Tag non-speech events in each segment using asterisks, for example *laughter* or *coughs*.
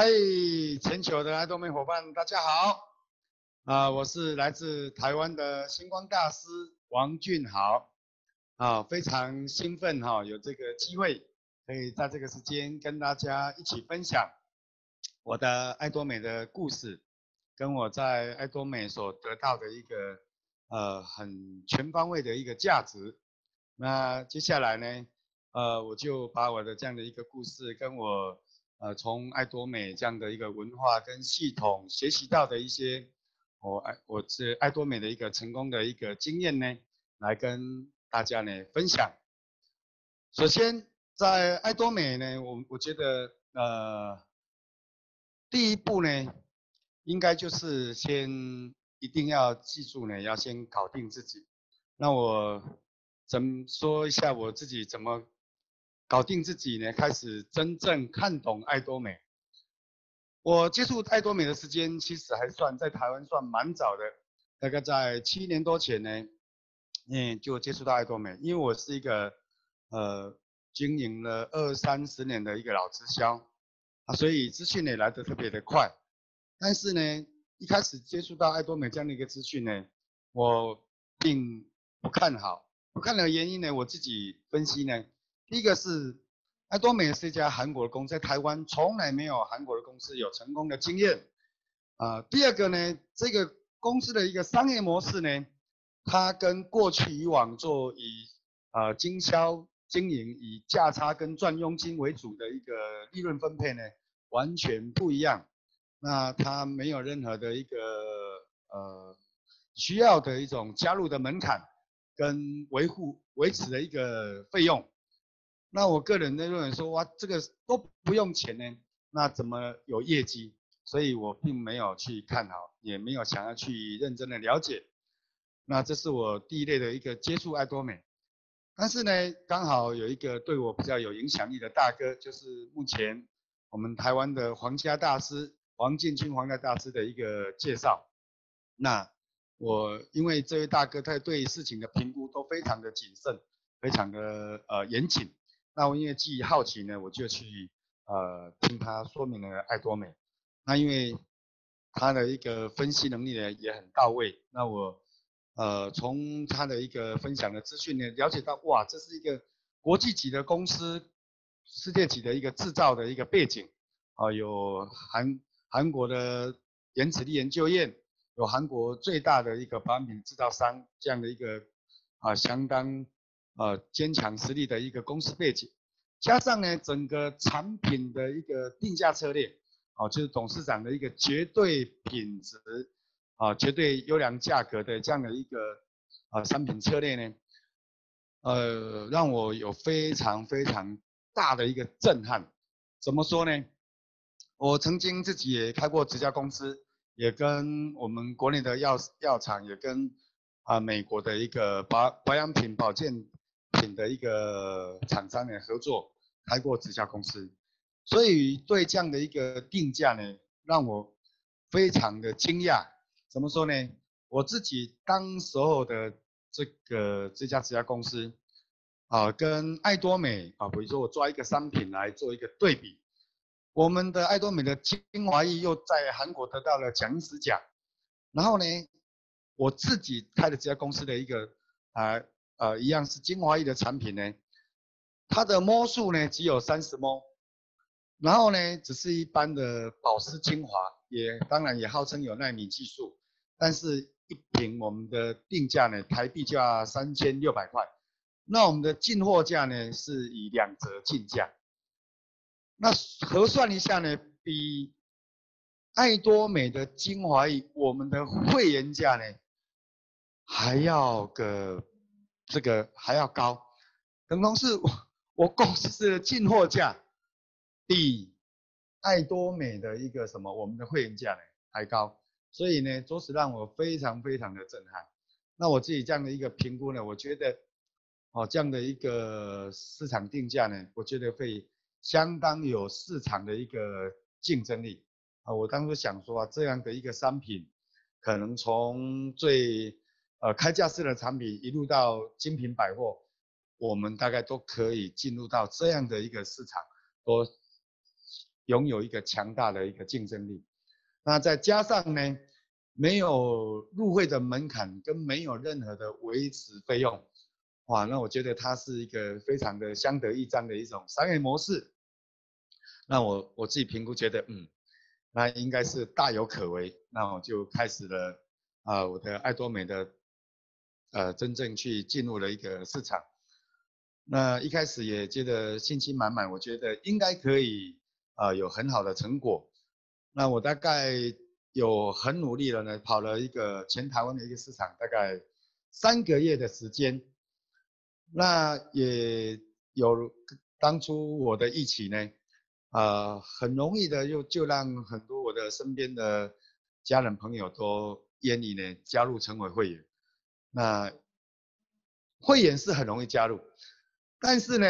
嗨，全球的爱多美伙伴，大家好。啊、我是来自台湾的星光大师王俊豪。啊，非常兴奋哈，有这个机会可以在这个时间跟大家一起分享我的爱多美的故事，跟我在爱多美所得到的一个呃很全方位的一个价值。那接下来呢，呃，我就把我的这样的一个故事，跟我呃从爱多美这样的一个文化跟系统学习到的一些我爱我是爱多美的一个成功的一个经验呢，来跟大家呢分享。首先在爱多美呢，我我觉得呃第一步呢，应该就是先一定要记住呢，要先搞定自己。那我。怎么说一下我自己怎么搞定自己呢？开始真正看懂爱多美。我接触爱多美的时间其实还算在台湾算蛮早的，大概在七年多前呢，嗯，就接触到爱多美。因为我是一个呃经营了二三十年的一个老直销啊，所以资讯也来得特别的快。但是呢，一开始接触到爱多美这样的一个资讯呢，我并不看好。不看的原因呢，我自己分析呢，第一个是爱多美是一家韩国的公司，在台湾从来没有韩国的公司有成功的经验啊、第二个呢，这个公司的一个商业模式呢，它跟过去以往做以呃经销经营以价差跟赚佣金为主的一个利润分配呢，完全不一样。那它没有任何的一个呃需要的一种加入的门槛。跟维护维持的一个费用，那我个人呢认为说，哇，这个都不用钱呢，那怎么有业绩？所以我并没有去看好，也没有想要去认真的了解。那这是我第一类的一个接触爱多美，但是呢，刚好有一个对我比较有影响力的大哥，就是目前我们台湾的皇家大师王建军皇家大师的一个介绍，那。我因为这位大哥他对事情的评估都非常的谨慎，非常的呃严谨。那我因为基于好奇呢，我就去呃听他说明了爱多美。那因为他的一个分析能力呢也很到位。那我呃从他的一个分享的资讯呢了解到，哇，这是一个国际级的公司，世界级的一个制造的一个背景啊、有韩韩国的原子力研究院。有韩国最大的一个保养品制造商这样的一个啊相当呃坚强实力的一个公司背景，加上呢整个产品的一个定价策略，哦就是董事长的一个绝对品质啊绝对优良价格的这样的一个啊商品策略呢，呃让我有非常非常大的一个震撼。怎么说呢？我曾经自己也开过直销公司。也跟我们国内的药药厂，也跟啊美国的一个保保养品保健品的一个厂商呢合作，开过直销公司，所以对这样的一个定价呢，让我非常的惊讶。怎么说呢？我自己当时候的这个这家直销公司啊，跟爱多美啊，比如说我抓一个商品来做一个对比。我们的爱多美的精华液又在韩国得到了蒋医师奖，然后呢，我自己开的这家公司的一个啊，呃一样是精华液的产品呢，它的 ml 数呢只有三十 ml，然后呢只是一般的保湿精华，也当然也号称有纳米技术，但是一瓶我们的定价呢台币就要三千六百块，那我们的进货价呢是以两折进价。那核算一下呢，比爱多美的精华液，我们的会员价呢，还要个这个还要高，等同是我我公司的进货价比爱多美的一个什么我们的会员价呢还高，所以呢，着实让我非常非常的震撼。那我自己这样的一个评估呢，我觉得哦这样的一个市场定价呢，我觉得会。相当有市场的一个竞争力啊！我当时想说啊，这样的一个商品，可能从最呃开架式的产品一路到精品百货，我们大概都可以进入到这样的一个市场，都拥有一个强大的一个竞争力。那再加上呢，没有入会的门槛跟没有任何的维持费用，哇，那我觉得它是一个非常的相得益彰的一种商业模式。那我我自己评估觉得，嗯，那应该是大有可为。那我就开始了啊、我的爱多美的呃，真正去进入了一个市场。那一开始也觉得信心满满，我觉得应该可以啊、呃，有很好的成果。那我大概有很努力了呢，跑了一个全台湾的一个市场，大概三个月的时间。那也有当初我的预期呢。啊、呃，很容易的就就让很多我的身边的家人朋友都愿意呢加入成为会员。那会员是很容易加入，但是呢，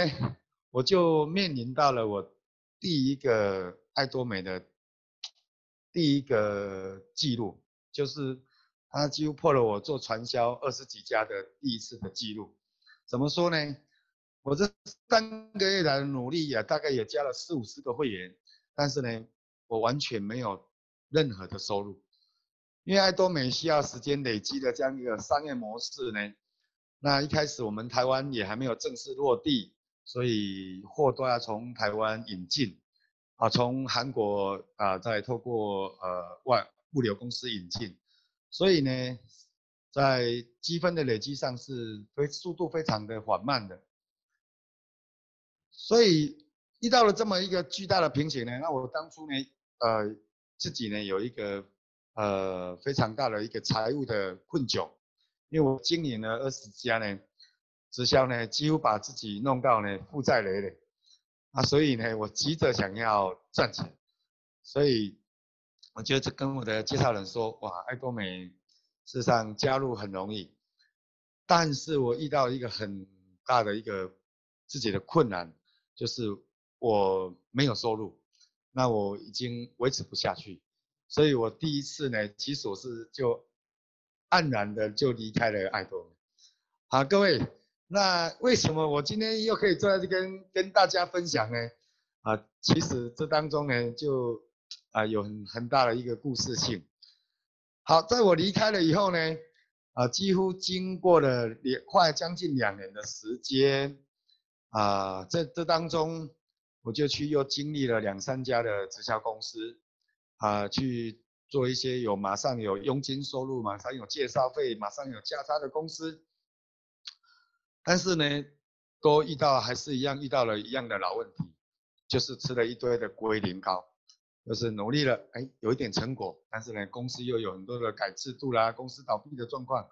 我就面临到了我第一个爱多美的第一个记录，就是他几乎破了我做传销二十几家的第一次的记录。怎么说呢？我这三个月来的努力啊，大概也加了四五十个会员，但是呢，我完全没有任何的收入，因为爱多美需要时间累积的这样一个商业模式呢。那一开始我们台湾也还没有正式落地，所以货都要从台湾引进，啊，从韩国啊再透过呃外物流公司引进，所以呢，在积分的累积上是非速度非常的缓慢的。所以遇到了这么一个巨大的瓶颈呢，那我当初呢，呃，自己呢有一个呃非常大的一个财务的困窘，因为我经营了二十家呢，直销呢几乎把自己弄到呢负债累累，啊，所以呢我急着想要赚钱，所以我就跟我的介绍人说，哇，爱多美事实上加入很容易，但是我遇到一个很大的一个自己的困难。就是我没有收入，那我已经维持不下去，所以我第一次呢，其实我是就黯然的就离开了爱多。好，各位，那为什么我今天又可以坐在这跟跟大家分享呢？啊，其实这当中呢，就啊有很很大的一个故事性。好，在我离开了以后呢，啊，几乎经过了两快将近两年的时间。啊，这这当中，我就去又经历了两三家的直销公司，啊，去做一些有马上有佣金收入、马上有介绍费、马上有价差的公司，但是呢，都遇到还是一样遇到了一样的老问题，就是吃了一堆的龟苓膏，就是努力了，哎，有一点成果，但是呢，公司又有很多的改制度啦，公司倒闭的状况，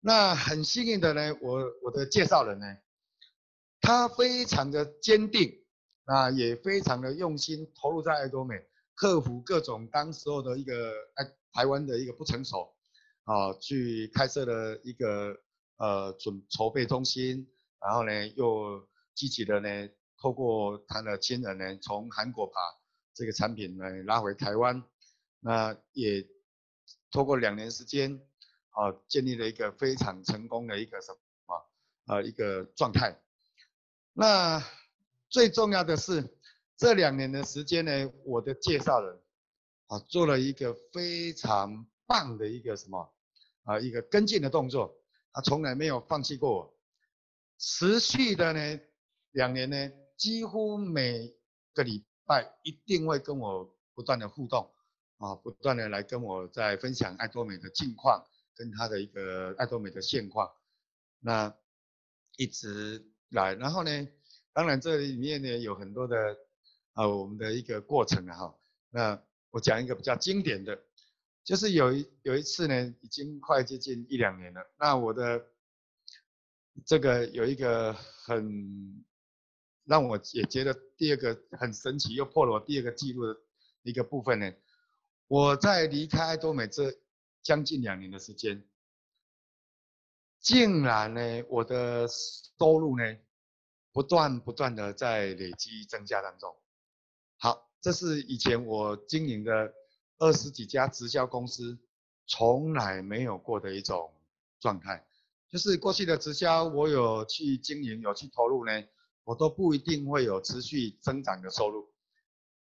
那很幸运的呢，我我的介绍人呢。他非常的坚定，啊，也非常的用心投入在爱多美，克服各种当时候的一个哎台湾的一个不成熟，啊，去开设了一个呃准筹备中心，然后呢又积极的呢透过他的亲人呢从韩国把这个产品呢拉回台湾，那也透过两年时间，啊，建立了一个非常成功的一个什么啊一个状态。那最重要的是，这两年的时间呢，我的介绍人啊做了一个非常棒的一个什么啊一个跟进的动作，他从来没有放弃过我，持续的呢两年呢，几乎每个礼拜一定会跟我不断的互动啊，不断的来跟我在分享爱多美的近况，跟他的一个爱多美的现况，那一直。来，然后呢，当然这里面呢有很多的啊、我们的一个过程啊。那我讲一个比较经典的，就是有一有一次呢，已经快接近一两年了。那我的这个有一个很让我也觉得第二个很神奇，又破了我第二个记录的一个部分呢。我在离开多美这将近两年的时间，竟然呢，我的收入呢。不断不断的在累积增加当中。好，这是以前我经营的二十几家直销公司从来没有过的一种状态。就是过去的直销，我有去经营，有去投入呢，我都不一定会有持续增长的收入。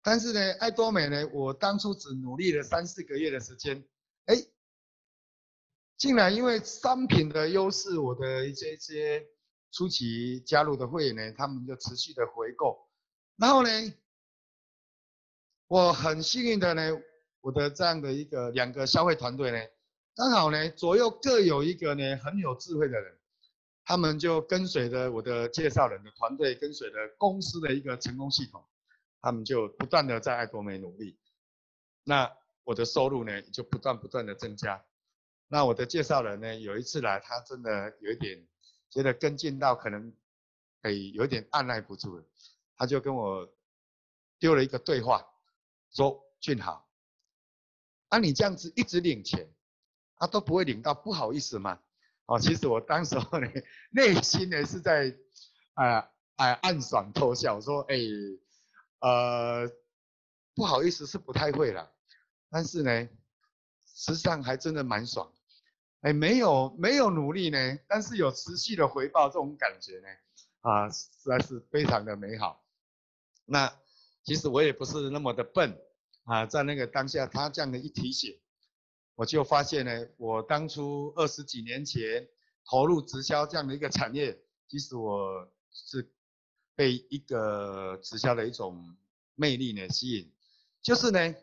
但是呢，爱多美呢，我当初只努力了三四个月的时间，哎，竟然因为商品的优势，我的一些一些初期加入的会员呢，他们就持续的回购，然后呢，我很幸运的呢，我的这样的一个两个消费团队呢，刚好呢左右各有一个呢很有智慧的人，他们就跟随着我的介绍人的团队，跟随着公司的一个成功系统。他们就不断的在爱多美努力，那我的收入呢就不断不断的增加。那我的介绍人呢有一次来，他真的有一点觉得跟进到可能，哎，有点按捺不住了，他就跟我丢了一个对话，说俊豪，啊你这样子一直领钱，他、都不会领到不好意思吗？哦，其实我当时候呢内心呢是在，啊啊暗爽偷笑，说哎。呃，不好意思，是不太会了，但是呢，实际上还真的蛮爽，哎，没有没有努力呢，但是有持续的回报，这种感觉呢，啊，实在是非常的美好。那其实我也不是那么的笨啊，在那个当下，他这样的一提醒，我就发现呢，我当初二十几年前投入直销这样的一个产业，其实我是。被一个直销的一种魅力呢吸引，就是呢，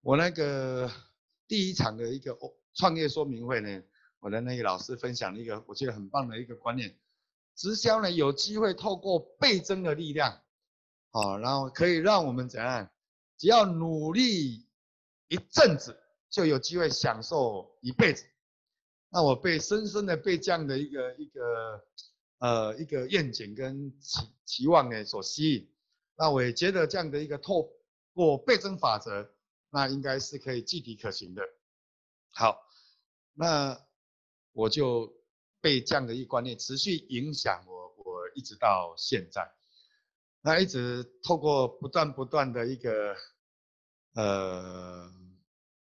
我那个第一场的一个创业说明会呢，我的那个老师分享了一个我觉得很棒的一个观念，直销呢有机会透过倍增的力量，啊，然后可以让我们怎样，只要努力一阵子，就有机会享受一辈子。那我被深深的被这样的一个一个。呃，一个愿景跟期期望呢所吸引，那我也觉得这样的一个透过倍增法则，那应该是可以具体可行的。好，那我就被这样的一个观念持续影响我，我一直到现在，那一直透过不断不断的一个呃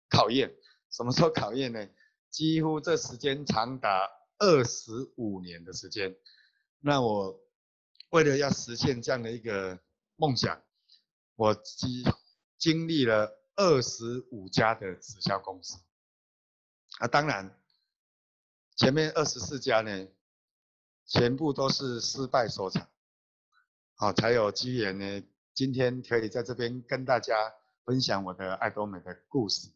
考验，什么时候考验呢？几乎这时间长达二十五年的时间。那我为了要实现这样的一个梦想，我经经历了二十五家的直销公司啊，当然前面二十四家呢，全部都是失败收场，好，才有机缘呢，今天可以在这边跟大家分享我的爱多美的故事。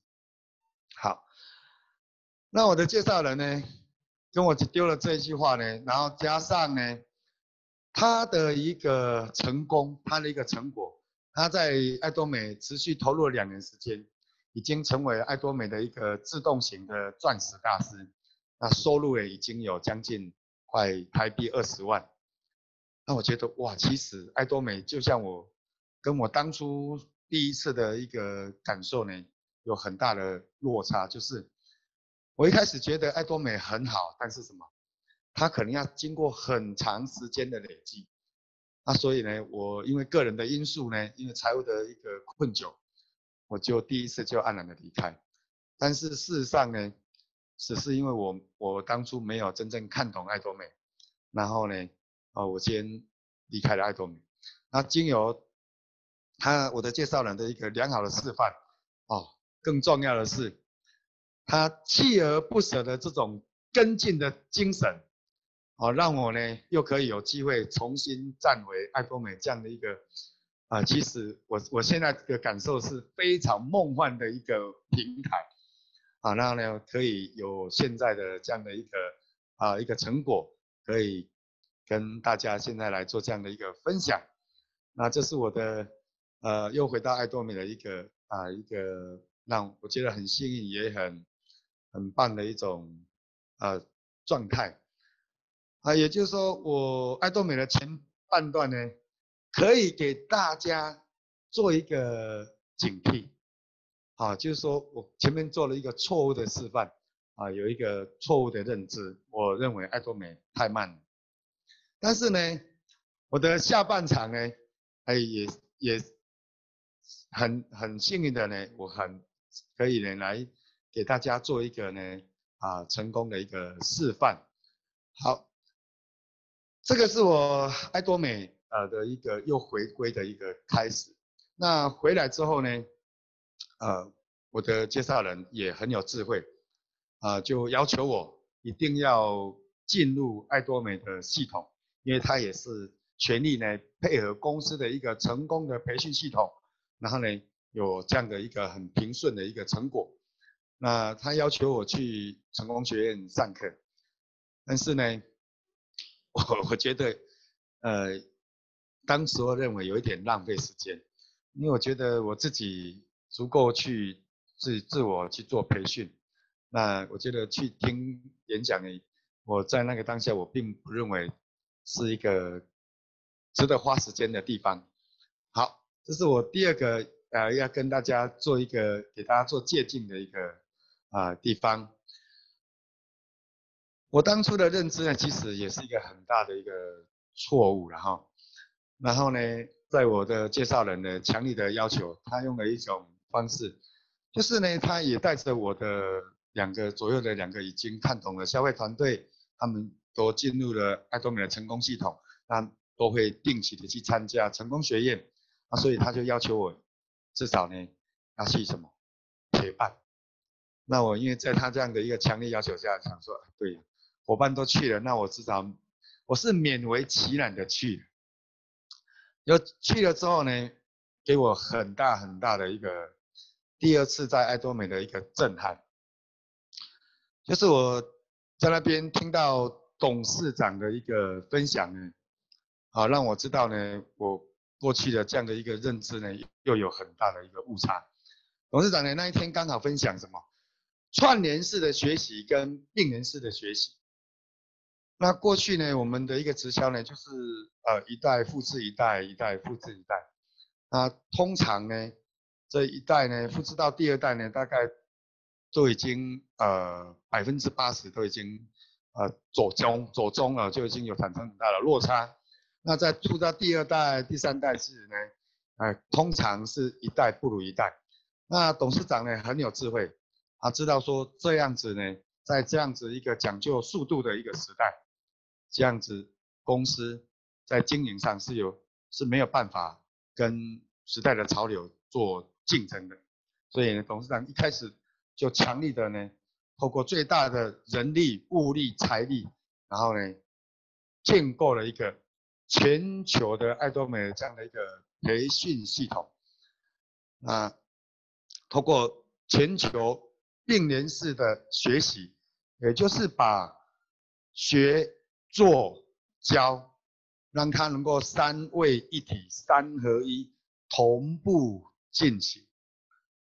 好，那我的介绍人呢？跟我丢了这一句话呢，然后加上呢，他的一个成功，他的一个成果，他在爱多美持续投入了两年时间，已经成为爱多美的一个自动型的钻石大师，那收入也已经有将近快台币二十万。那我觉得哇，其实爱多美就像我跟我当初第一次的一个感受呢，有很大的落差，就是。我一开始觉得爱多美很好，但是什么？它可能要经过很长时间的累积。那所以呢，我因为个人的因素呢，因为财务的一个困窘，我就第一次就黯然的离开。但是事实上呢，只是因为我我当初没有真正看懂爱多美，然后呢，哦，我先离开了爱多美。那经由他我的介绍人的一个良好的示范，哦，更重要的是。他锲而不舍的这种跟进的精神，啊，让我呢又可以有机会重新站回爱多美这样的一个，啊，其实我我现在的感受是非常梦幻的一个平台，啊，然后呢可以有现在的这样的一个啊一个成果，可以跟大家现在来做这样的一个分享，那这是我的呃又回到爱多美的一个啊一个让我觉得很幸运也很。很棒的一种呃状态啊，也就是说，我爱多美的前半段呢，可以给大家做一个警惕啊，就是说我前面做了一个错误的示范啊，有一个错误的认知，我认为爱多美太慢了，但是呢，我的下半场呢，哎也也很很幸运的呢，我很可以呢来。给大家做一个呢啊成功的一个示范。好，这个是我爱多美呃的一个又回归的一个开始。那回来之后呢，呃，我的介绍人也很有智慧，啊、就要求我一定要进入爱多美的系统，因为他也是全力呢配合公司的一个成功的培训系统，然后呢有这样的一个很平顺的一个成果。那他要求我去成功学院上课，但是呢，我我觉得，呃，当时我认为有一点浪费时间。因为我觉得我自己足够去自自我去做培训，那我觉得去听演讲呢，我在那个当下我并不认为是一个值得花时间的地方。好，这是我第二个呃要跟大家做一个给大家做借镜的一个啊、呃、地方。我当初的认知呢，其实也是一个很大的一个错误了哈。然后呢，在我的介绍人的强力的要求，他用了一种方式，就是呢，他也带着我的两个左右的两个已经看懂了消费团队，他们都进入了爱多美的成功系统，那都会定期的去参加成功学院，那，所以他就要求我至少呢要去什么陪伴。那我因为在他这样的一个强烈要求下，想说，对，伙伴都去了，那我至少我是勉为其难的去。要去了之后呢，给我很大很大的一个第二次在爱多美的一个震撼，就是我在那边听到董事长的一个分享呢，啊，让我知道呢，我过去的这样的一个认知呢，又有很大的一个误差。董事长呢那一天刚好分享什么？串联式的学习跟并联式的学习。那过去呢，我们的一个直销呢，就是呃一代复制一代，一代复制一代。那通常呢，这一代呢复制到第二代呢，大概都已经呃百分之八十都已经呃左中左中了，就已经有产生很大的落差。那在出到第二代、第三代时呢，呃通常是一代不如一代。那董事长呢很有智慧，他知道说这样子呢，在这样子一个讲究速度的一个时代。这样子，公司在经营上是有是没有办法跟时代的潮流做竞争的，所以呢，董事长一开始就强力的呢，透过最大的人力、物力、财力，然后呢，建构了一个全球的艾多美这样的一个培训系统，啊，透过全球并联式的学习，也就是把学。做教，让它能够三位一体、三合一、同步进行，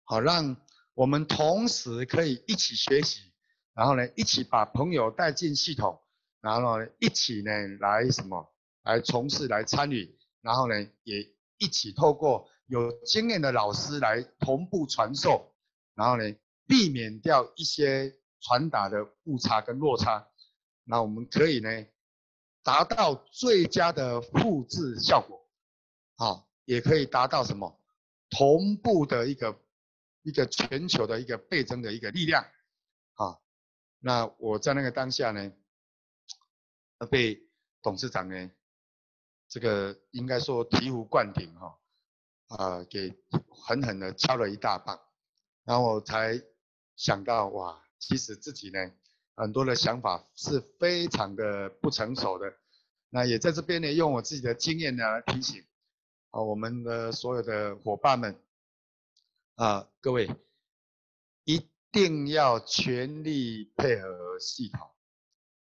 好，让我们同时可以一起学习，然后呢，一起把朋友带进系统，然后呢，一起呢来什么，来从事、来参与，然后呢，也一起透过有经验的老师来同步传授，然后呢，避免掉一些传达的误差跟落差。那我们可以呢，达到最佳的复制效果，好，也可以达到什么同步的一个一个全球的一个倍增的一个力量，啊，那我在那个当下呢，被董事长呢，这个应该说醍醐灌顶哈，啊，给狠狠的敲了一大棒，然后我才想到哇，其实自己呢。很多的想法是非常的不成熟的，那也在这边呢，用我自己的经验呢提醒，啊，我们的所有的伙伴们，啊，各位一定要全力配合系统，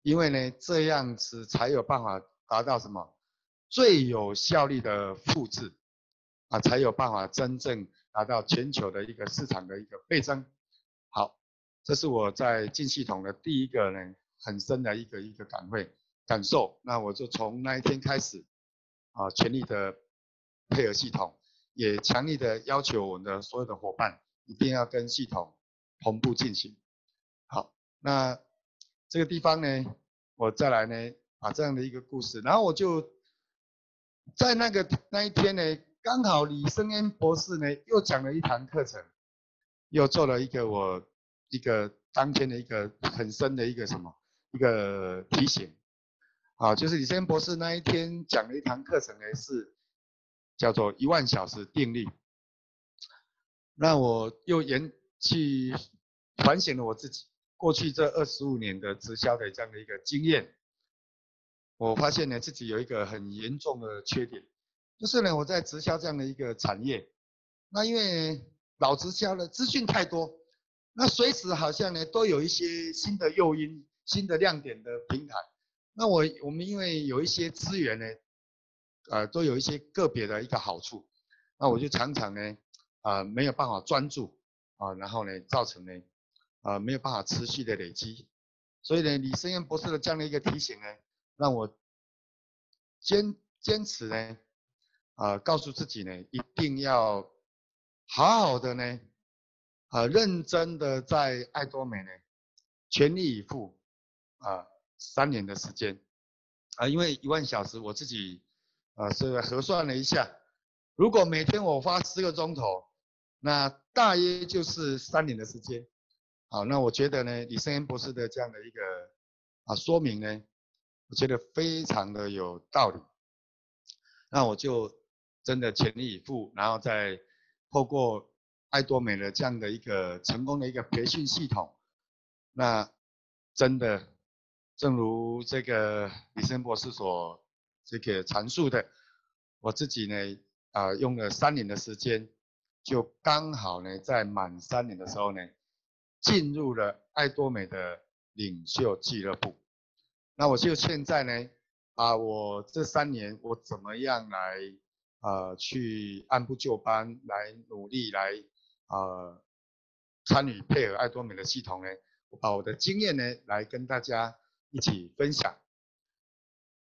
因为呢，这样子才有办法达到什么最有效率的复制，啊，才有办法真正达到全球的一个市场的一个倍增。好。这是我在进系统的第一个呢，很深的一个一个感会感受。那我就从那一天开始，啊，全力的配合系统，也强力的要求我们的所有的伙伴一定要跟系统同步进行。好，那这个地方呢，我再来呢，把这样的一个故事，然后我就在那个那一天呢，刚好李生恩博士呢又讲了一堂课程，又做了一个我。一个当天的一个很深的一个什么一个提醒，啊，就是李先博士那一天讲了一堂课程呢，是叫做一万小时定律，那我又延去反省了我自己过去这二十五年的直销的这样的一个经验，我发现呢自己有一个很严重的缺点，就是呢我在直销这样的一个产业，那因为老直销的资讯太多，那随时好像呢都有一些新的诱因、新的亮点的平台。那我我们因为有一些资源呢，呃，都有一些个别的一个好处，那我就常常呢，啊、呃，没有办法专注啊，然后呢，造成呢，啊、没有办法持续的累积。所以呢，李生燕博士的这样的一个提醒呢，让我坚坚持呢，啊、告诉自己呢，一定要好好的呢，啊、认真的在爱多美呢，全力以赴啊。三年的时间，啊，因为一万小时，我自己，啊，是核算了一下，如果每天我花十个钟头，那大约就是三年的时间，好，那我觉得呢，李胜燕博士的这样的一个啊说明呢，我觉得非常的有道理，那我就真的全力以赴，然后再透过爱多美的这样的一个成功的一个培训系统，那真的。正如这个李胜博士所这个阐述的，我自己呢啊、用了三年的时间，就刚好呢在满三年的时候呢，进入了爱多美的领袖俱乐部。那我就现在呢啊、我这三年我怎么样来啊、呃、去按部就班来努力来啊、呃、参与配合爱多美的系统呢？我把我的经验呢来跟大家。一起分享。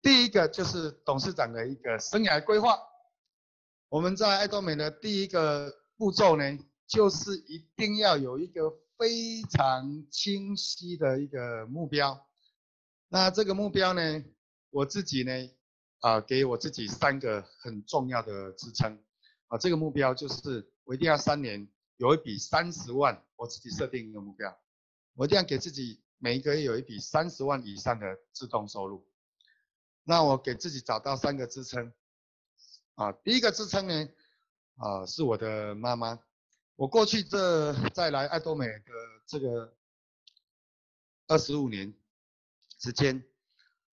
第一个就是董事长的一个生涯规划。我们在爱多美的第一个步骤呢，就是一定要有一个非常清晰的一个目标。那这个目标呢，我自己呢，啊，给我自己三个很重要的支撑。啊，这个目标就是我一定要三年有一笔三十万，我自己设定一个目标，我一定要给自己。每一个月有一笔三十万以上的自动收入，那我给自己找到三个支撑，啊，第一个支撑呢，啊，是我的妈妈。我过去这再来爱多美的这个二十五年之间，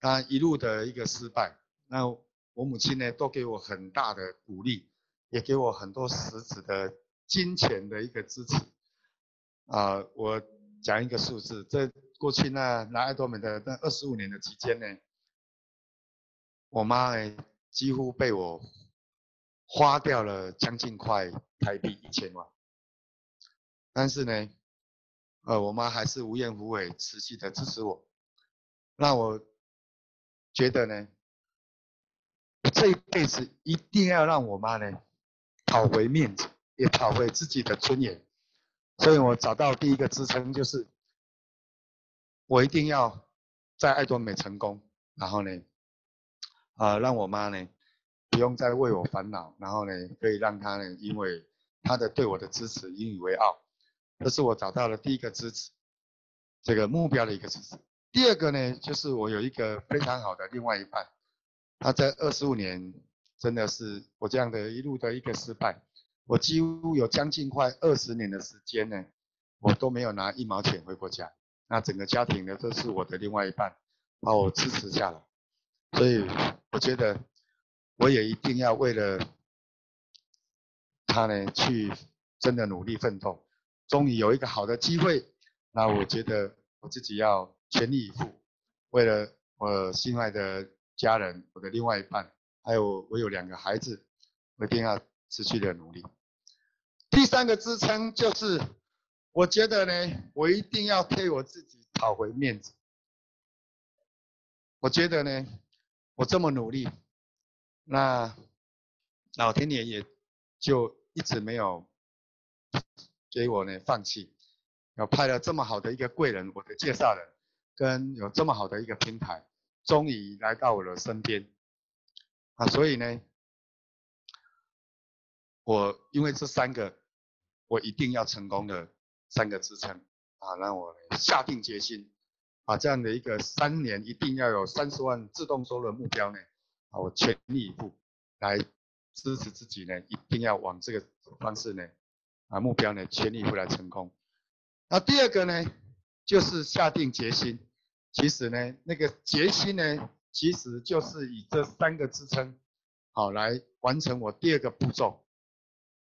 她一路的一个失败，那我母亲呢都给我很大的鼓励，也给我很多实质的金钱的一个支持，啊，我讲一个数字，这。过去那来爱多美的那二十五年的期间呢，我妈呢几乎被我花掉了将近快台币一千万，但是呢，呃，我妈还是无怨无悔，持续的支持我。那我觉得呢，这一辈子一定要让我妈呢讨回面子，也讨回自己的尊严。所以我找到第一个支撑就是。我一定要在爱多美成功，然后呢，啊、呃，让我妈呢不用再为我烦恼，然后呢，可以让她呢，因为她的对我的支持引以为傲，这是我找到了第一个支持，这个目标的一个支持。第二个呢，就是我有一个非常好的另外一半，他在二十五年真的是我这样的一路的一个失败，我几乎有将近快二十年的时间呢，我都没有拿一毛钱回过家。那整个家庭呢，都是我的另外一半把我支持下来，所以我觉得我也一定要为了他呢去真的努力奋斗。终于有一个好的机会，那我觉得我自己要全力以赴，为了我心爱的家人，我的另外一半，还有我有两个孩子，我一定要持续的努力。第三个支撑就是。我觉得呢，我一定要替我自己讨回面子。我觉得呢，我这么努力，那老天爷也就一直没有给我呢放弃，有派了这么好的一个贵人，我的介绍人，跟有这么好的一个平台，终于来到我的身边。啊，所以呢，我因为这三个，我一定要成功的。三个支撑啊，让我下定决心，啊这样的一个三年一定要有三十万自动收入的目标呢，啊，我全力以赴来支持自己呢，一定要往这个方式呢啊目标呢，全力以赴来成功。那第二个呢，就是下定决心。其实呢，那个决心呢，其实就是以这三个支撑，好来完成我第二个步骤。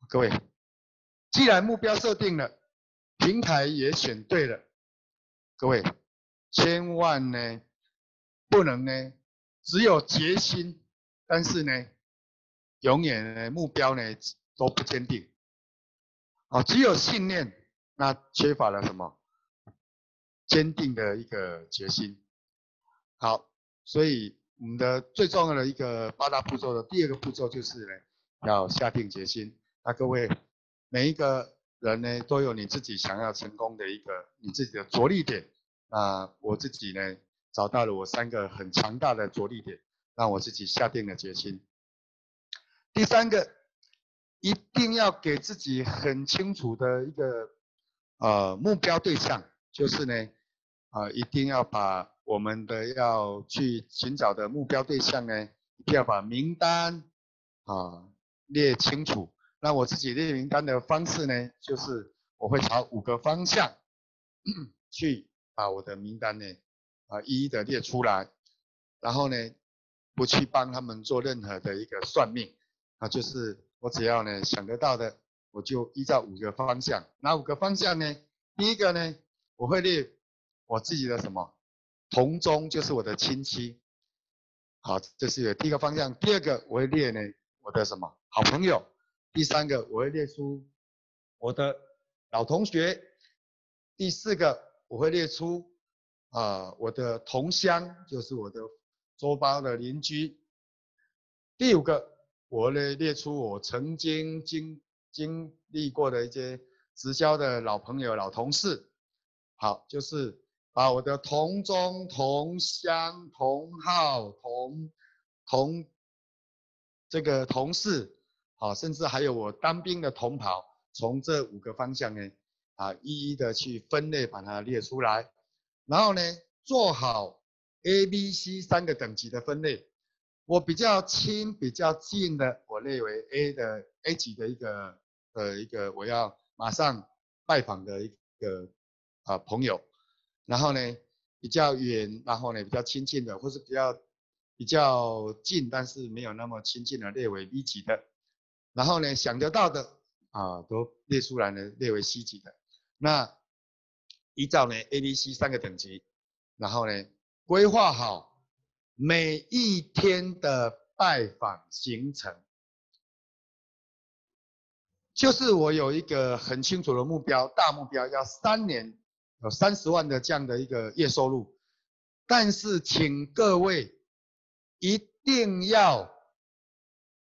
各位，既然目标设定了，平台也选对了，各位，千万呢，不能呢，只有决心，但是呢，永远呢目标呢都不坚定。啊，只有信念，那缺乏了什么？坚定的一个决心。好，所以我们的最重要的一个八大步骤的第二个步骤就是呢，要下定决心。那各位，每一个人呢都有你自己想要成功的一个你自己的着力点。那我自己呢找到了我三个很强大的着力点，让我自己下定了决心。第三个，一定要给自己很清楚的一个呃目标对象，就是呢。啊，一定要把我们的要去寻找的目标对象呢，一定要把名单啊列清楚。那我自己列名单的方式呢，就是我会朝五个方向 *coughs* 去把我的名单呢啊一一的列出来，然后呢不去帮他们做任何的一个算命啊，就是我只要呢想得到的，我就依照五个方向。哪五个方向呢？第一个呢，我会列。我自己的什么同宗就是我的亲戚，好，这是第一个方向。第二个我会列呢我的什么好朋友。第三个我会列出我的老同学。第四个我会列出啊、我的同乡，就是我的周遭的邻居。第五个我呢列出我曾经经经历过的一些直销的老朋友、老同事。好，就是。把我的同宗、同乡、同号、同同这个同事，好，甚至还有我当兵的同袍，从这五个方向呢，啊，一一的去分类，把它列出来，然后呢，做好 A、B、C 三个等级的分类。我比较亲、比较近的，我列为 A 的 A 级的一个呃一个我要马上拜访的一个啊朋友。然后呢，比较远，然后呢，比较亲近的，或是比较比较近，但是没有那么亲近的，列为 B 级的。然后呢，想得到的啊，都列出来呢，列为 C 级的。那依照呢 A、B、C 三个等级，然后呢，规划好每一天的拜访行程。就是我有一个很清楚的目标，大目标要三年。有三十万的这样的一个月收入，但是请各位一定要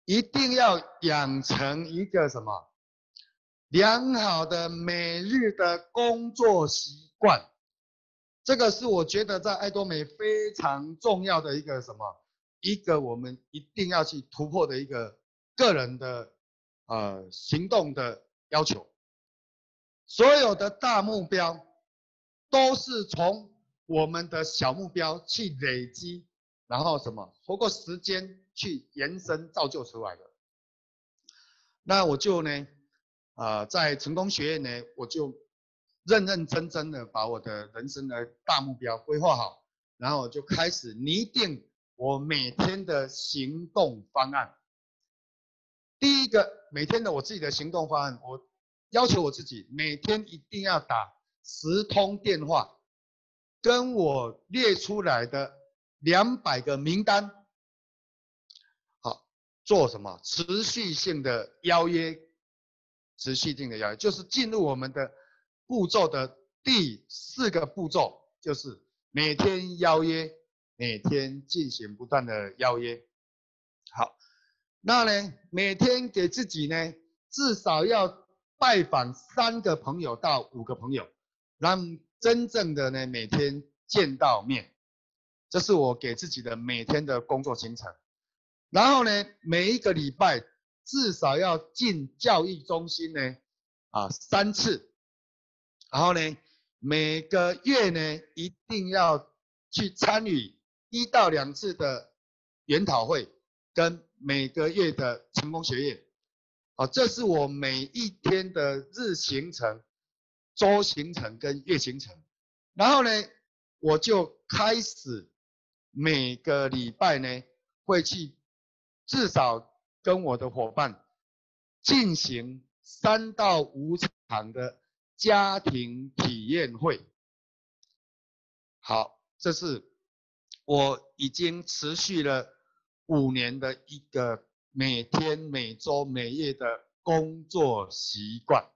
一定要养成一个什么良好的每日的工作习惯，这个是我觉得在爱多美非常重要的一个什么一个我们一定要去突破的一个个人的呃行动的要求，所有的大目标。都是从我们的小目标去累积，然后什么，通过时间去延伸造就出来的。那我就呢，啊、在成功学院呢，我就认认真真的把我的人生的大目标规划好，然后就开始拟定我每天的行动方案。第一个，每天的我自己的行动方案，我要求我自己每天一定要打。十通电话，跟我列出来的两百个名单，好，做什么？持续性的邀约，持续性的邀约，就是进入我们的步骤的第四个步骤，就是每天邀约，每天进行不断的邀约。好，那呢，每天给自己呢，至少要拜访三个朋友到五个朋友。让真正的呢每天见到面，这是我给自己的每天的工作行程。然后呢，每一个礼拜至少要进教育中心呢啊三次。然后呢，每个月呢一定要去参与一到两次的研讨会，跟每个月的成功学院。好，这是我每一天的日行程、周行程跟月行程。然后呢，我就开始每个礼拜呢会去至少跟我的伙伴进行三到五场的家庭体验会。好，这是我已经持续了五年的一个每天、每周、每月的工作习惯。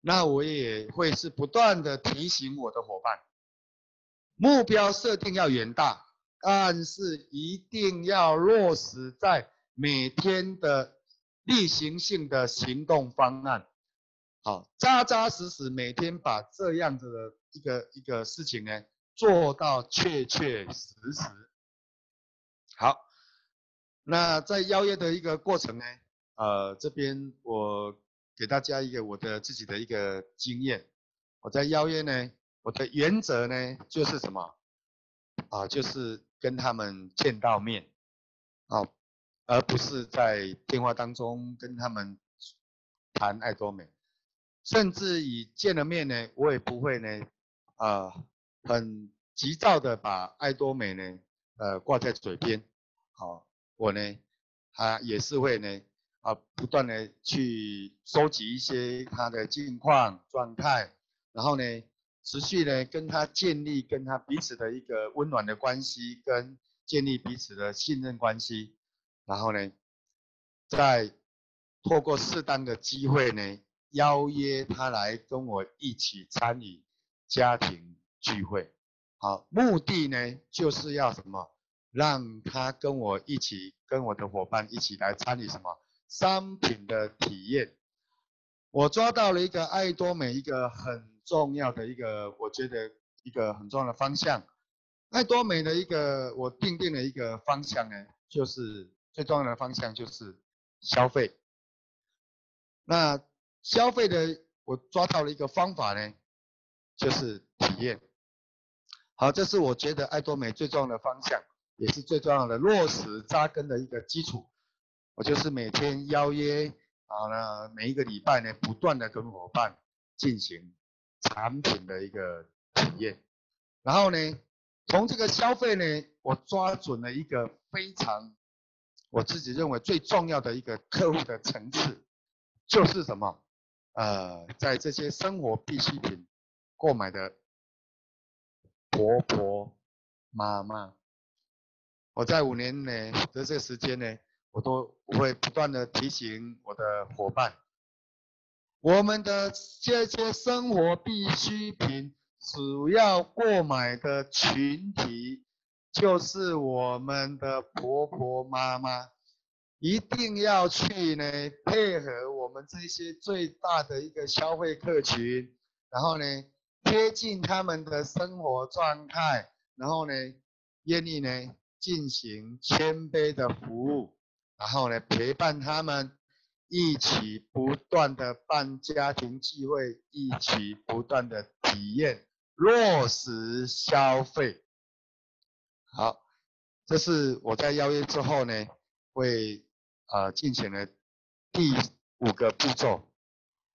那我也会是不断的提醒我的伙伴，目标设定要远大，但是一定要落实在每天的例行性的行动方案。好，扎扎实实每天把这样子的一个一个事情呢做到确确实实。好，那在邀约的一个过程呢，呃，这边我。给大家一个我的自己的一个经验，我在邀约呢，我的原则呢就是什么啊？就是跟他们见到面，啊，而不是在电话当中跟他们谈爱多美，甚至以见了面呢，我也不会呢，啊，很急躁的把爱多美呢，呃，挂在嘴边，好，我呢，他也是会呢。啊，不断的去收集一些他的近况状态，然后呢，持续的跟他建立跟他彼此的一个温暖的关系，跟建立彼此的信任关系，然后呢，再透过适当的机会呢，邀约他来跟我一起参与家庭聚会。好，目的呢就是要什么？让他跟我一起，跟我的伙伴一起来参与什么？商品的体验，我抓到了一个爱多美一个很重要的一个，我觉得一个很重要的方向。爱多美的一个我定定了一个方向呢，就是最重要的方向就是消费。那消费的我抓到了一个方法呢，就是体验。好，这是我觉得爱多美最重要的方向，也是最重要的落实扎根的一个基础。我就是每天邀约，然后呢，每一个礼拜呢，不断的跟伙伴进行产品的一个体验，然后呢，从这个消费呢，我抓准了一个非常我自己认为最重要的一个客户的层次，就是什么？呃，在这些生活必需品购买的婆婆妈妈，我在五年呢的这个时间呢。我都会不断的提醒我的伙伴，我们的这些生活必需品主要购买的群体就是我们的婆婆妈妈，一定要去呢配合我们这些最大的一个消费客群，然后呢贴近他们的生活状态，然后呢愿意呢进行谦卑的服务。然后呢，陪伴他们一起不断的办家庭聚会，一起不断的体验落实消费。好，这是我在邀约之后呢，会啊进行的第五个步骤。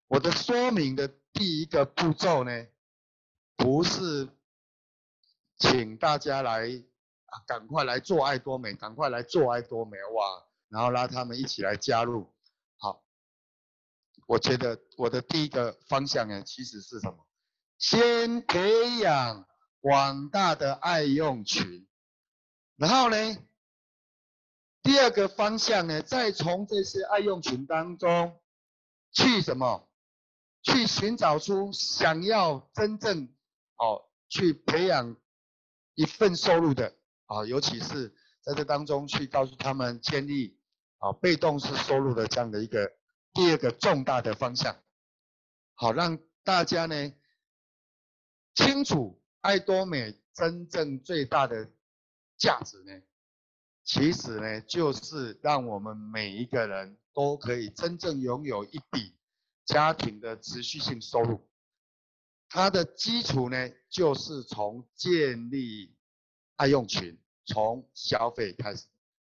我的说明的第一个步骤呢，不是请大家来啊赶快来做爱多美，赶快来做爱多美哇！然后拉他们一起来加入，好，我觉得我的第一个方向呢，其实是什么？先培养广大的爱用群，然后呢，第二个方向呢，再从这些爱用群当中去什么？去寻找出想要真正哦去培养一份收入的啊，尤其是在这当中去告诉他们建立。啊，被动式收入的这样的一个第二个重大的方向，好，让大家呢清楚爱多美真正最大的价值呢，其实呢就是让我们每一个人都可以真正拥有一笔家庭的持续性收入，它的基础呢就是从建立爱用群，从消费开始，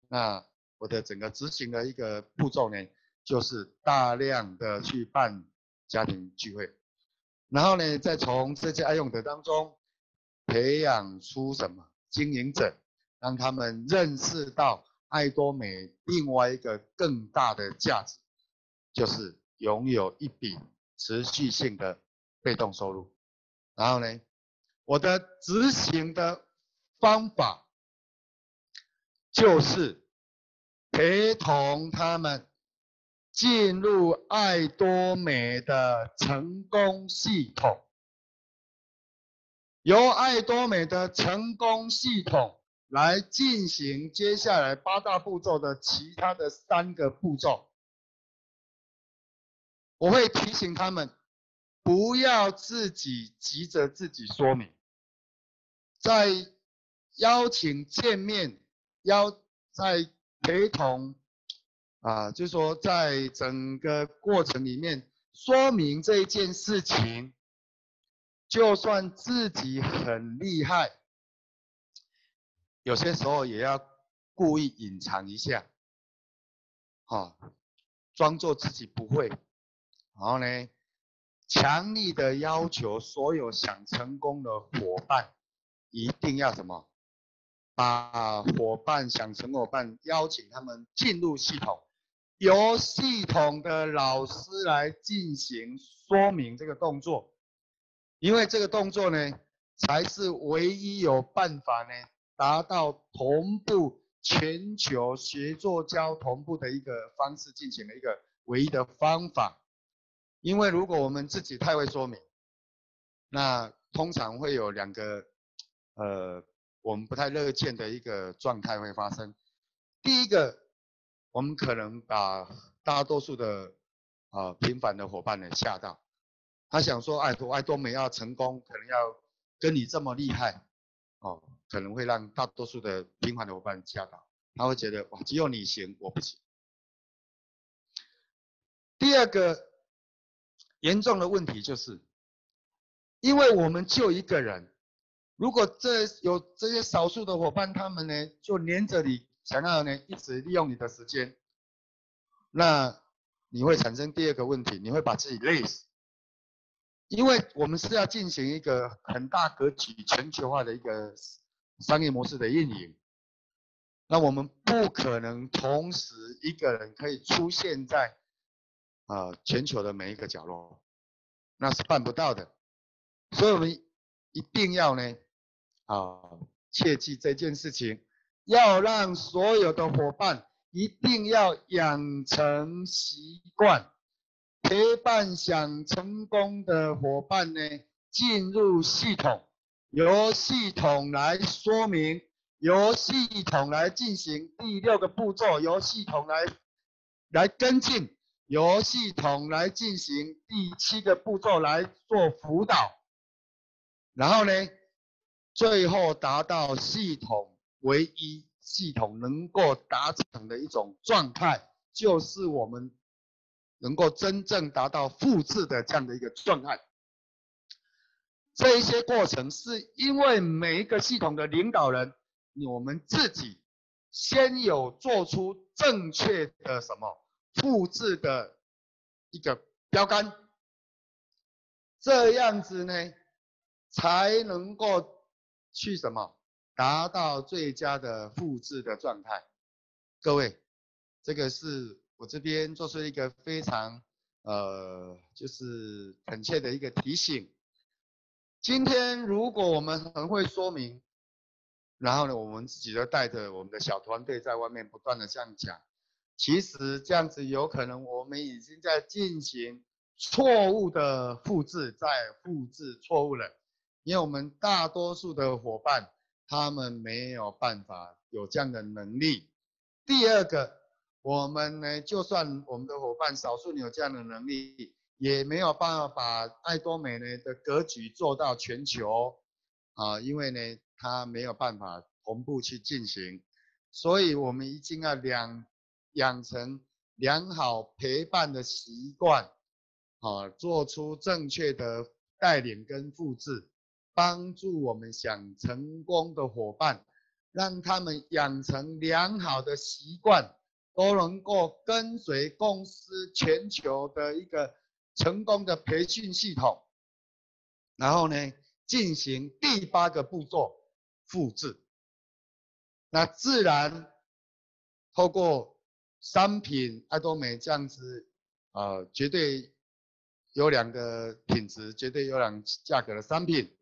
那。我的整个执行的一个步骤呢，就是大量的去办家庭聚会，然后呢，再从这些爱用者当中培养出什么经营者，让他们认识到爱多美另外一个更大的价值，就是拥有一笔持续性的被动收入。然后呢，我的执行的方法就是陪同他们。进入爱多美的成功系统，由爱多美的成功系统来进行接下来八大步骤的其他的三个步骤。我会提醒他们，不要自己急着自己说明，在邀请见面，邀在陪同。啊，就说，在整个过程里面说明这一件事情，就算自己很厉害，有些时候也要故意隐藏一下，啊，装作自己不会，然后呢，强力的要求所有想成功的伙伴，一定要什么，把伙伴想成伙伴邀请他们进入系统。由系统的老师来进行说明这个动作，因为这个动作呢，才是唯一有办法呢，达到同步全球学作交同步的一个方式进行的一个唯一的方法。因为如果我们自己太会说明，那通常会有两个，呃，我们不太乐见的一个状态会发生。第一个。我们可能把大多数的啊平凡的伙伴呢吓到，他想说爱多爱多美要成功，可能要跟你这么厉害哦，可能会让大多数的平凡的伙伴吓到，他会觉得哇，只有你行，我不行。第二个严重的问题就是，因为我们就一个人，如果这有这些少数的伙伴，他们呢就黏着你。想要呢，一直利用你的时间，那你会产生第二个问题，你会把自己累死。因为我们是要进行一个很大格局、全球化的一个商业模式的运营，那我们不可能同时一个人可以出现在啊全球的每一个角落，那是办不到的。所以我们一定要呢啊切记这件事情。要让所有的伙伴一定要养成习惯，陪伴想成功的伙伴呢进入系统，由系统来说明，由系统来进行第六个步骤，由系统来来跟进，由系统来进行第七个步骤来做辅导，然后呢，最后达到系统。唯一系统能够达成的一种状态，就是我们能够真正达到复制的这样的一个状态。这一些过程是因为每一个系统的领导人，我们自己先有做出正确的什么复制的一个标杆，这样子呢，才能够去什么？达到最佳的复制的状态，各位，这个是我这边做出一个非常呃，就是恳切的一个提醒。今天如果我们很会说明，然后呢，我们自己就带着我们的小团队在外面不断的这样讲，其实这样子有可能我们已经在进行错误的复制，在复制错误了，因为我们大多数的伙伴。他们没有办法有这样的能力。第二个，我们呢，就算我们的伙伴少数有这样的能力，也没有办法把爱多美呢的格局做到全球啊，因为呢，他没有办法同步去进行。所以我们一定要两养成良好陪伴的习惯，啊，做出正确的带领跟复制。帮助我们想成功的伙伴，让他们养成良好的习惯，都能够跟随公司全球的一个成功的培训系统，然后呢，进行第八个步骤复制，那自然透过商品爱多美这样子，呃，绝对优良的品质、绝对优良价格的商品，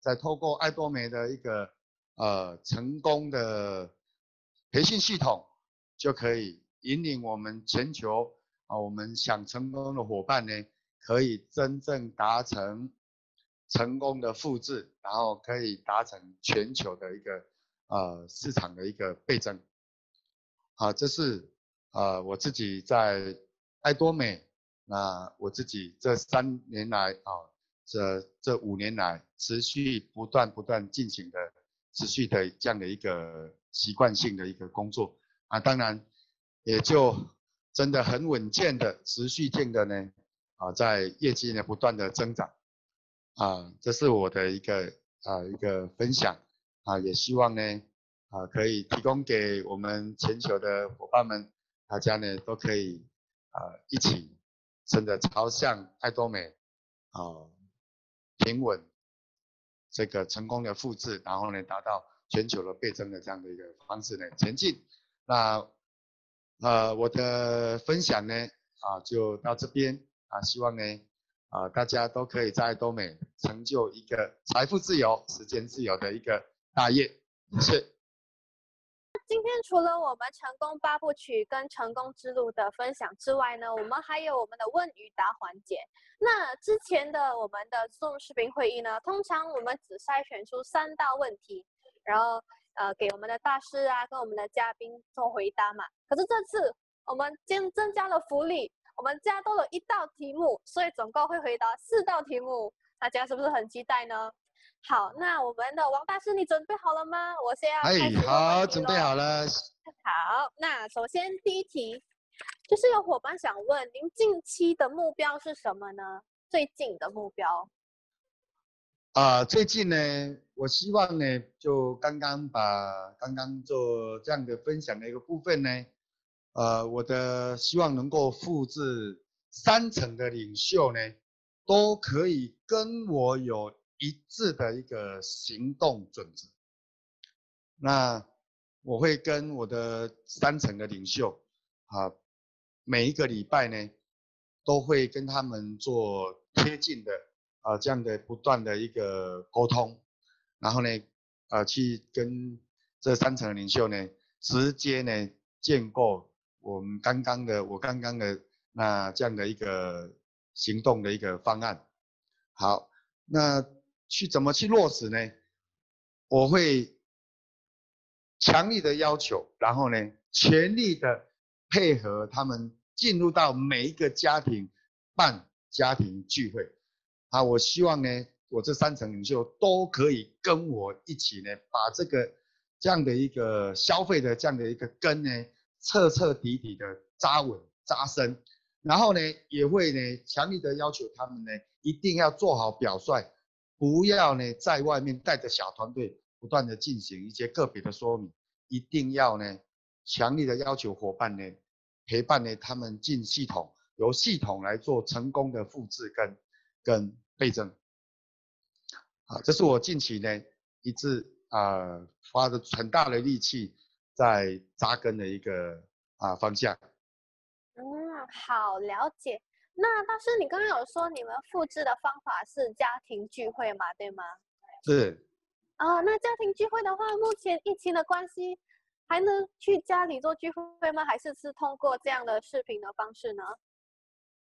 再透过爱多美的一个呃成功的培训系统，就可以引领我们全球啊，我们想成功的伙伴呢，可以真正达成成功的复制，然后可以达成全球的一个呃市场的一个倍增。好，这是呃我自己在爱多美，那我自己这三年来啊，这这五年来持续不断不断进行的持续的这样的一个习惯性的一个工作。啊，当然，也就真的很稳健的、持续性的呢，啊，在业绩呢不断的增长，啊，这是我的一个啊一个分享，啊，也希望呢，啊，可以提供给我们全球的伙伴们，大家呢都可以啊一起，真的朝向爱多美，啊，平稳这个成功的复制，然后呢达到全球的倍增的这样的一个方式呢前进。那，呃，我的分享呢，啊，就到这边啊，希望呢，啊，大家都可以在多美成就一个财富自由、时间自由的一个大业。谢谢。今天除了我们成功八部曲跟成功之路的分享之外呢，我们还有我们的问与答环节。那之前的我们的 Zoom 视频会议呢，通常我们只筛选出三道问题，然后。呃，给我们的大师啊，跟我们的嘉宾做回答嘛。可是这次我们增增加了福利，我们加多了一道题目，所以总共会回答四道题目。大家是不是很期待呢？好，那我们的王大师，你准备好了吗？我先要开始。哎，好，准备好了。好，那首先第一题，就是有伙伴想问，您近期的目标是什么呢？最近的目标。啊、呃，最近呢，我希望呢，就刚刚把刚刚做这样的分享的一个部分呢，呃，我的希望能够复制三层的领袖呢，都可以跟我有一致的一个行动准则。那我会跟我的三层的领袖啊，每一个礼拜呢，都会跟他们做贴近的。啊，这样的不断的一个沟通，然后呢，啊，去跟这三层领袖呢，直接呢建构我们刚刚的我刚刚的那这样的一个行动的一个方案。好，那去怎么去落实呢？我会强力的要求，然后呢，全力的配合他们进入到每一个家庭办家庭聚会。啊，我希望呢，我这三层领袖都可以跟我一起呢，把这个这样的一个消费的这样的一个根呢，彻彻底底的扎稳扎深，然后呢，也会呢，强力的要求他们呢，一定要做好表率，不要呢，在外面带着小团队不断的进行一些个别的说明，一定要呢，强力的要求伙伴呢，陪伴呢，他们进系统，由系统来做成功的复制跟跟。倍增，啊，这是我近期呢一直啊、呃、花的很大的力气在扎根的一个啊方向。嗯，好了解。那大师，你刚刚有说你们复制的方法是家庭聚会嘛，对吗？是。啊，那家庭聚会的话，目前疫情的关系，还能去家里做聚会吗？还是是通过这样的视频的方式呢？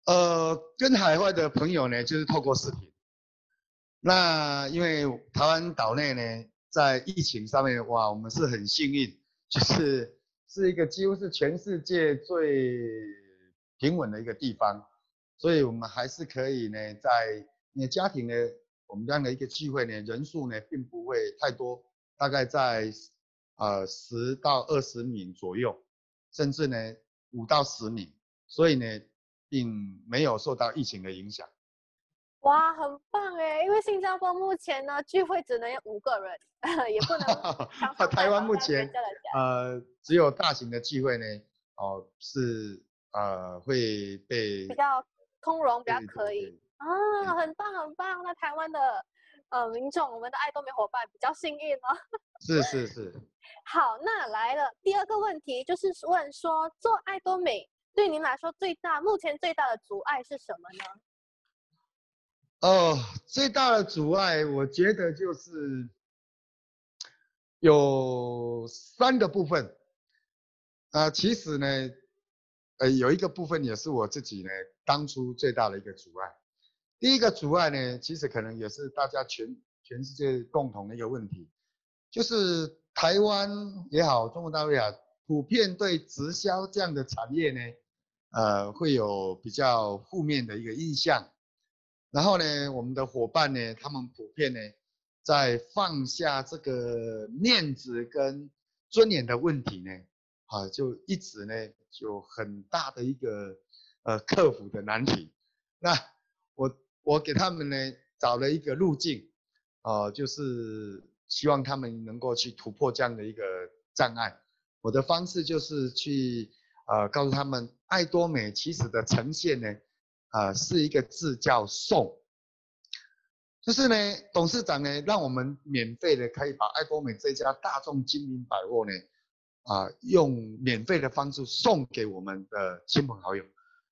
呃，跟海外的朋友呢，就是透过视频。那因为台湾岛内呢，在疫情上面，哇，我们是很幸运，就是是一个几乎是全世界最平稳的一个地方，所以我们还是可以呢，在你的家庭呢，我们这样的一个聚会呢，人数呢，并不会太多，大概在呃十到二十名左右，甚至呢五到十名，所以呢。并没有受到疫情的影响。哇，很棒哎！因为新加坡目前呢，聚会只能有五个人，*laughs* 也不能。*laughs* 台湾目前呃只有大型的聚会呢，哦是呃会被比较通融，比较可以啊，很棒很棒。那台湾的呃民众，我们的爱多美伙伴比较幸运哦。是是是。*laughs* 好，那来了第二个问题，就是问说做爱多美对您来说最大目前最大的阻碍是什么呢？哦，最大的阻碍，我觉得就是有三个部分。啊、呃，其实呢，呃，有一个部分也是我自己呢当初最大的一个阻碍。第一个阻碍呢，其实可能也是大家全全世界共同的一个问题，就是台湾也好，中国大陆也好，普遍对直销这样的产业呢，呃，会有比较负面的一个印象。然后呢，我们的伙伴呢，他们普遍呢，在放下这个面子跟尊严的问题呢，啊，就一直呢，就很大的一个呃克服的难题。那我我给他们呢找了一个路径，啊，就是希望他们能够去突破这样的一个障碍。我的方式就是去呃告诉他们，爱多美其实的呈现呢。啊、是一个字叫送，就是呢，董事长呢，让我们免费的可以把爱多美这家大众精品百货呢，啊、用免费的方式送给我们的亲朋好友。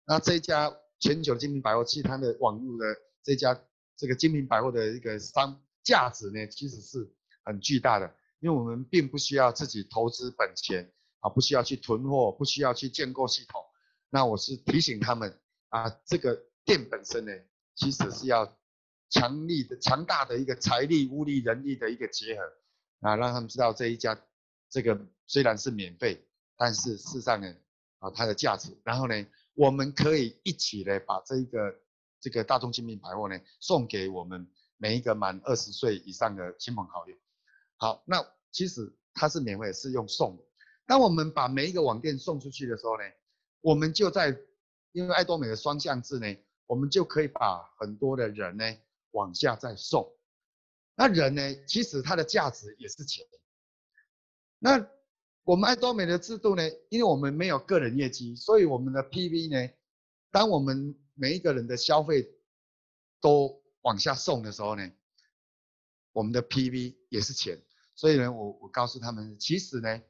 那这家全球精品百货，其他的网络的这家这个精品百货的一个商价值呢，其实是很巨大的，因为我们并不需要自己投资本钱啊，不需要去囤货，不需要去建构系统。那我是提醒他们。啊，这个店本身呢，其实是要强力的、强大的一个财力、物力、人力的一个结合，啊，让他们知道这一家这个虽然是免费，但是事实上呢，啊，它的价值。然后呢，我们可以一起来把这一个这个大众精品百货呢，送给我们每一个满二十岁以上的亲朋好友。好，那其实它是免费，是用送的。当我们把每一个网店送出去的时候呢，我们就在因为爱多美的双向制呢，我们就可以把很多的人呢往下再送。那人呢，其实它的价值也是钱。那我们爱多美的制度呢，因为我们没有个人业绩，所以我们的 PV 呢，当我们每一个人的消费都往下送的时候呢，我们的 PV 也是钱。所以呢，我我告诉他们，其实呢。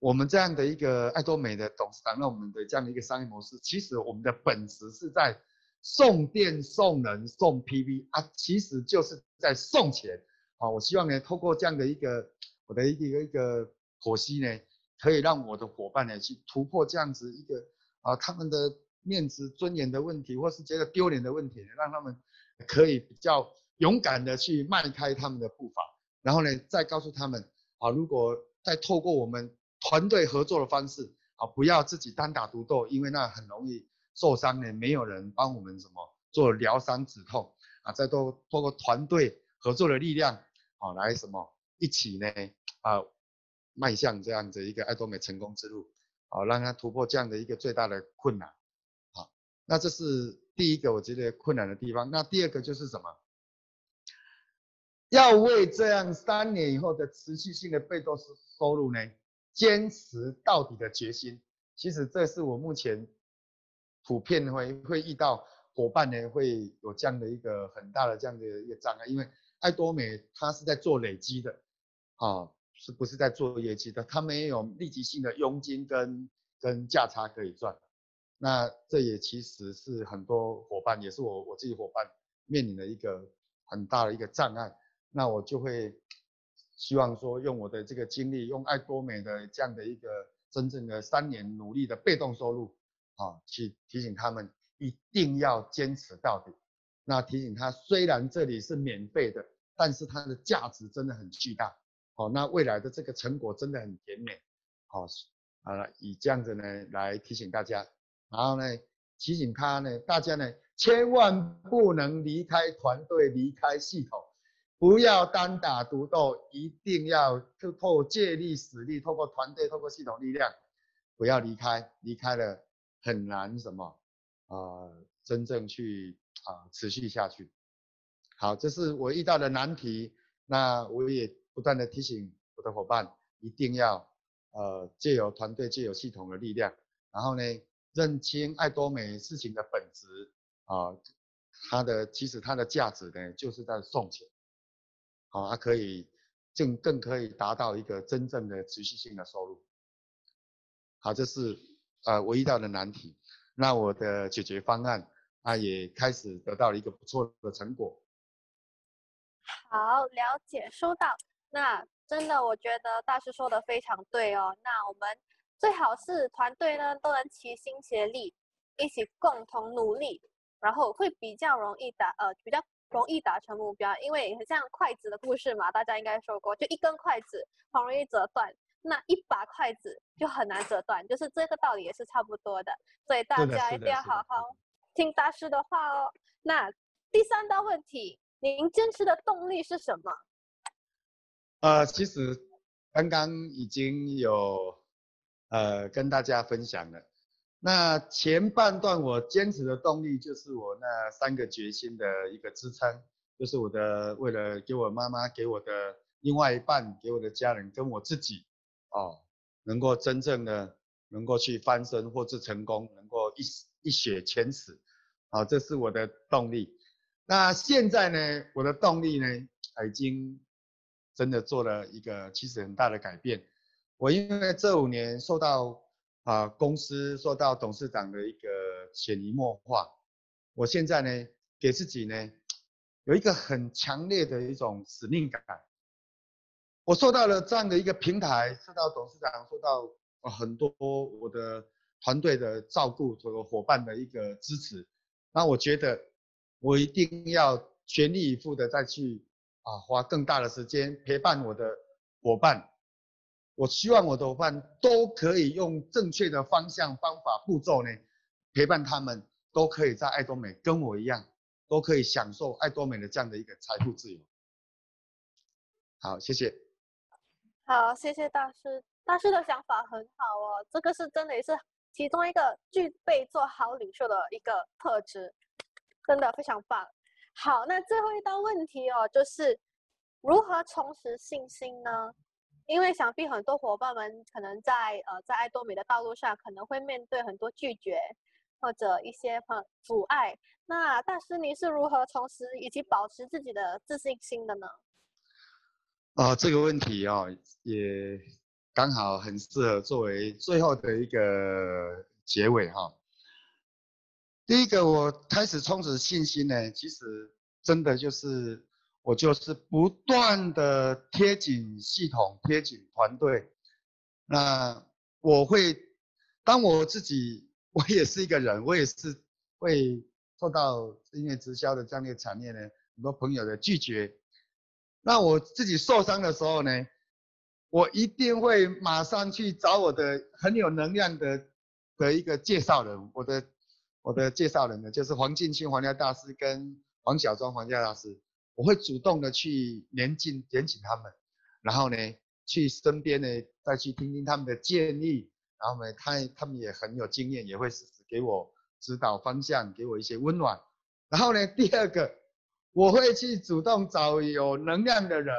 我们这样的一个爱多美的董事长，那我们的这样的一个商业模式，其实我们的本质是在送电、送人、送 PV 啊，其实就是在送钱啊。我希望呢，透过这样的一个我的一个一个剖析呢，可以让我的伙伴呢去突破这样子一个啊他们的面子、尊严的问题，或是觉得丢脸的问题，让他们可以比较勇敢的去迈开他们的步伐，然后呢，再告诉他们啊，如果再透过我们。团队合作的方式啊，不要自己单打独斗，因为那很容易受伤呢。没有人帮我们什么做疗伤止痛啊，再多透过团队合作的力量啊，来什么一起呢啊，迈向这样的一个爱多美成功之路啊，让他突破这样的一个最大的困难。好，那这是第一个我觉得困难的地方。那第二个就是什么？要为这样三年以后的持续性的被动收入呢？坚持到底的决心，其实这是我目前普遍会会遇到伙伴呢，会有这样的一个很大的这样的一个障碍，因为爱多美它是在做累积的，啊，是不是在做业绩的？它没有立即性的佣金跟跟价差可以赚，那这也其实是很多伙伴，也是我我自己伙伴面临的一个很大的一个障碍，那我就会。希望说用我的这个经历，用爱多美的这样的一个真正的三年努力的被动收入，啊，去提醒他们一定要坚持到底。那提醒他，虽然这里是免费的，但是它的价值真的很巨大。好，那未来的这个成果真的很甜美。好，了，以这样子呢来提醒大家，然后呢提醒他呢，大家呢千万不能离开团队，离开系统。不要单打独斗，一定要透过借力使力，透过团队，透过系统力量，不要离开，离开了很难什么啊、真正去啊、持续下去。好，这是我遇到的难题，那我也不断的提醒我的伙伴，一定要呃借由团队借由系统的力量，然后呢认清爱多美事情的本质啊，它的其实它的价值呢就是在送钱，好，它可以更更可以达到一个真正的持续性的收入。好，这是呃我遇到的难题，那我的解决方案啊也开始得到了一个不错的成果。好，了解，收到。那真的，我觉得大师说的非常对哦。那我们最好是团队呢都能齐心协力，一起共同努力，然后会比较容易达呃比较容易达成目标。因为很像筷子的故事嘛，大家应该说过，就一根筷子很容易折断。那一把筷子就很难折断，就是这个道理也是差不多的，所以大家一定要好好听大师的话哦。那第三道问题，您坚持的动力是什么？呃，其实刚刚已经有呃跟大家分享了。那前半段我坚持的动力就是我那三个决心的一个支撑，就是我的为了给我妈妈、给我的另外一半、给我的家人跟我自己。哦，能够真正的能够去翻身或是成功，能够一一雪前耻，啊，这是我的动力。那现在呢，我的动力呢，已经真的做了一个其实很大的改变。我因为这五年受到啊公司受到董事长的一个潜移默化，我现在呢，给自己呢有一个很强烈的一种使命感。我受到了这样的一个平台，受到董事长，受到很多我的团队的照顾，这个伙伴的一个支持。那我觉得我一定要全力以赴的再去啊，花更大的时间陪伴我的伙伴。我希望我的伙伴都可以用正确的方向、方法、步骤呢，陪伴他们都可以在爱多美跟我一样，都可以享受爱多美的这样的一个财富自由。好，谢谢。好，谢谢大师。大师的想法很好哦，这个是真的，也是其中一个具备做好领袖的一个特质，真的非常棒。好，那最后一道问题哦，就是如何重拾信心呢？因为想必很多伙伴们可能在呃在爱多美的道路上，可能会面对很多拒绝或者一些阻碍。那大师，您是如何重拾以及保持自己的自信心的呢？啊、这个问题啊、也刚好很适合作为最后的一个结尾哈、第一个，我开始充实信心呢，其实真的就是我就是不断的贴紧系统，贴紧团队。那我会，当我自己，*laughs* 我也是一个人，我也是会受到音乐直销的这样的产业呢，很多朋友的拒绝。那我自己受伤的时候呢，我一定会马上去找我的很有能量的的一个介绍人，我的我的介绍人呢，就是黄进清黄家大师跟黄小庄黄家大师，我会主动的去连进连请他们，然后呢，去身边呢再去听听他们的建议，然后呢，他他们也很有经验，也会给我指导方向，给我一些温暖，然后呢，第二个。我会去主动找有能量的人，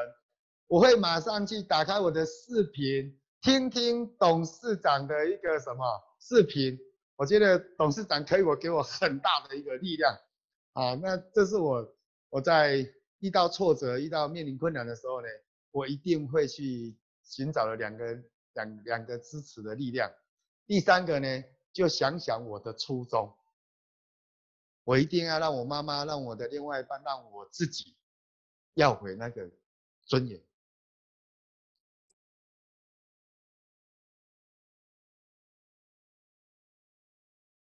我会马上去打开我的视频，听听董事长的一个什么视频。我觉得董事长可以我给我很大的一个力量，啊，那这是我我在遇到挫折、遇到面临困难的时候呢，我一定会去寻找了两个两两个支持的力量。第三个呢，就想想我的初衷。我一定要让我妈妈，让我的另外一半，让我自己要回那个尊严。